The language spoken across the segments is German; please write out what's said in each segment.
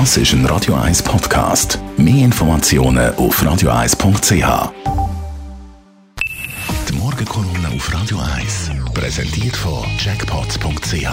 Das ist ein Radio 1 Podcast. Mehr Informationen auf radio1.ch. Die Morgenkolumne auf Radio 1 präsentiert von Jackpots.ch.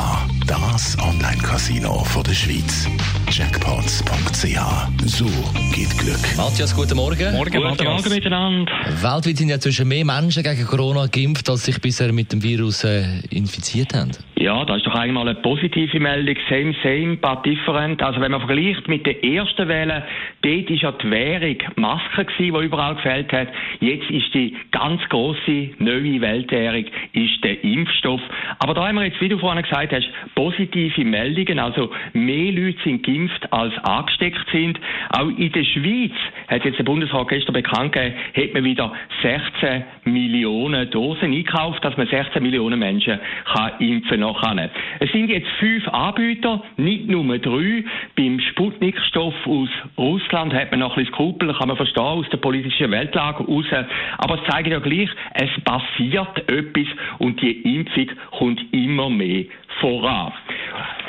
Das Online-Casino der Schweiz. Jackpots.ch. So geht Glück. Matthias, guten Morgen. Morgen, guten Morgen miteinander. Weltweit sind ja zwischen mehr Menschen gegen Corona geimpft, als sich bisher mit dem Virus äh, infiziert haben. Ja, das ist doch einmal eine positive Meldung. Same, same, but different. Also wenn man vergleicht mit der ersten Welle, dort war ja die Währung Maske die überall gefällt hat. Jetzt ist die ganz große neue Weltwährung ist der Impfstoff. Aber da haben wir jetzt, wie du vorhin gesagt hast, positive Meldungen. Also mehr Leute sind geimpft, als angesteckt sind. Auch in der Schweiz hat jetzt der Bundesrat gestern bekannt gegeben, hat man wieder 16 Millionen Dosen eingekauft, dass man 16 Millionen Menschen kann impfen kann kann. Es sind jetzt fünf Anbieter, nicht nur drei. Beim Sputnik-Stoff aus Russland hat man noch ein bisschen Skrupel, kann man verstehen, aus der politischen Weltlage raus. Aber es zeigt ja gleich, es passiert etwas und die Impfung kommt immer mehr voran.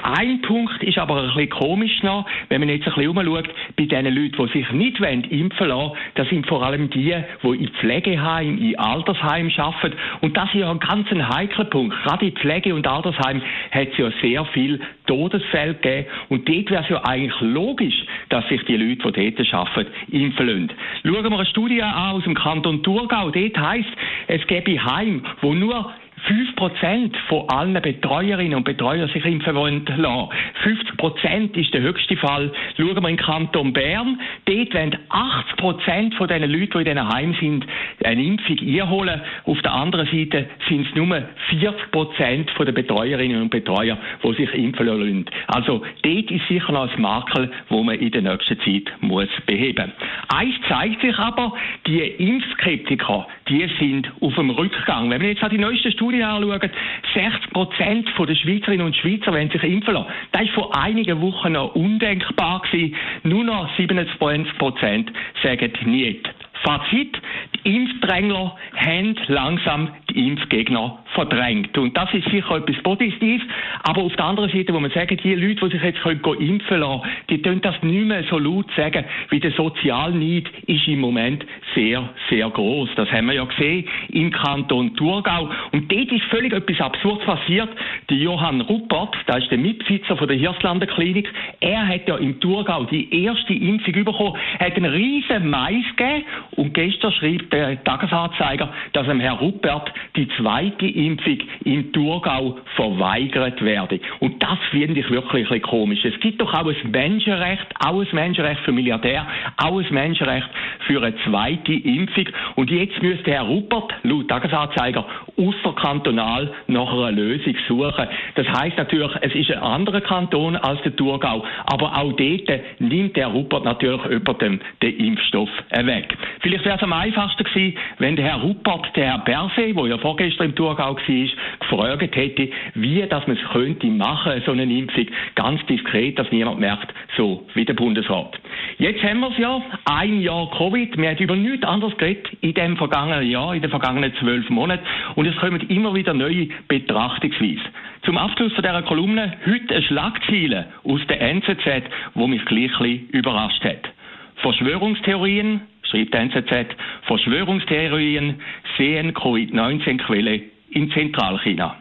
Ein Punkt ist aber ein bisschen komisch noch, wenn man jetzt ein bisschen umschaut, bei den Leuten, die sich nicht impfen lassen das sind vor allem die, die in Pflegeheimen, in Altersheimen arbeiten. Und das ist ja ein ganz heikler Punkt. Gerade in Pflege- und Altersheimen hat es ja sehr viel Todesfälle gegeben. Und dort wäre es ja eigentlich logisch, dass sich die Leute, die dort arbeiten, impfen lassen. Schauen wir eine Studie an aus dem Kanton Thurgau. Dort heisst, es gäbe Heim, wo nur 5% von allen Betreuerinnen und Betreuern sich impfen wollen lassen. 50% ist der höchste Fall. Schauen wir in Kanton Bern. Dort werden 80% von den Leuten, die in diesen Heimen sind, eine Impfung einholen. Auf der anderen Seite sind es nur 40% von den Betreuerinnen und Betreuer, die sich impfen lassen. Also dort ist sicher noch ein Makel, wo man in der nächsten Zeit muss beheben muss. Eins zeigt sich aber, die Impfskeptiker, die sind auf dem Rückgang. Wenn wir jetzt die neueste Studie Studie anschauen, 60 Prozent der Schweizerinnen und Schweizer wollen sich impfen lassen. Das war vor einigen Wochen noch undenkbar gewesen. Nur noch 27 Prozent sagen nicht. Fazit, die Impfdrängler haben langsam die Impfgegner verdrängt. Und das ist sicher etwas Positives. Aber auf der anderen Seite, wo man sagen, die Leute, die sich jetzt können impfen lassen, die tun das nicht mehr so laut sagen, wie der Sozialneid ist im Moment sehr, sehr groß. Das haben wir ja gesehen im Kanton Thurgau. Und dort ist völlig etwas Absurdes passiert. Der Johann Ruppert, der ist der Mitbesitzer von der Hirslander Klinik, er hat ja im Thurgau die erste Impfung bekommen, hat einen riesen Mais gegeben und gestern schrieb der Tagesanzeiger, dass Herr Ruppert die zweite Impfung im Thurgau verweigert werde. Und das finde ich wirklich ein komisch. Es gibt doch auch ein Menschenrecht, auch ein Menschenrecht für Milliardär, auch ein Menschenrecht für eine zweite Impfung. Und jetzt müsste Herr Ruppert, laut Tagesanzeiger, außerkantonal nach einer Lösung suchen. Das heißt natürlich, es ist ein anderer Kanton als der Thurgau, aber auch dort nimmt Herr Ruppert natürlich jemandem den Impfstoff weg. Vielleicht wäre es am einfachsten gewesen, wenn der Herr Ruppert, der Herr Berset, der ja vorgestern im Thurgau war, gefragt hätte, wie das man es könnte machen, so eine Impfung, ganz diskret, dass niemand merkt, so wie der Bundesrat. Jetzt haben wir es ja, ein Jahr Covid. Wir haben über nichts anderes geredet in dem vergangenen Jahr, in den vergangenen zwölf Monaten. Und es kommen immer wieder neue Betrachtungsweisen. Zum Abschluss von dieser Kolumne heute eine Schlagzeile aus der NZZ, wo mich gleich ein überrascht hat. Verschwörungstheorien, schreibt die NZZ, Verschwörungstheorien sehen Covid-19-Quelle in Zentralchina.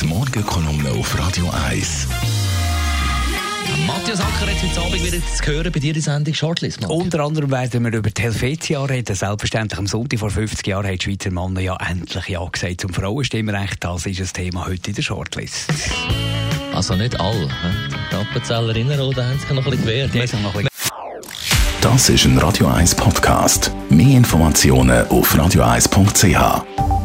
Die Morgenkolumne auf Radio 1. Matthias Acker hat heute Abend wieder zu hören bei dir in Sendung Shortlist. Matthias. Unter anderem werden wir über die Helvetia reden. Selbstverständlich am Sonntag vor 50 Jahren haben die Schweizer Männer ja endlich Ja gesagt zum Frauenstimmrecht. Das ist das Thema heute in der Shortlist. Also nicht alle. Die Appenzellerinnen oder haben sich noch ein bisschen gewehrt. Das ist ein Radio 1 Podcast. Mehr Informationen auf radio1.ch.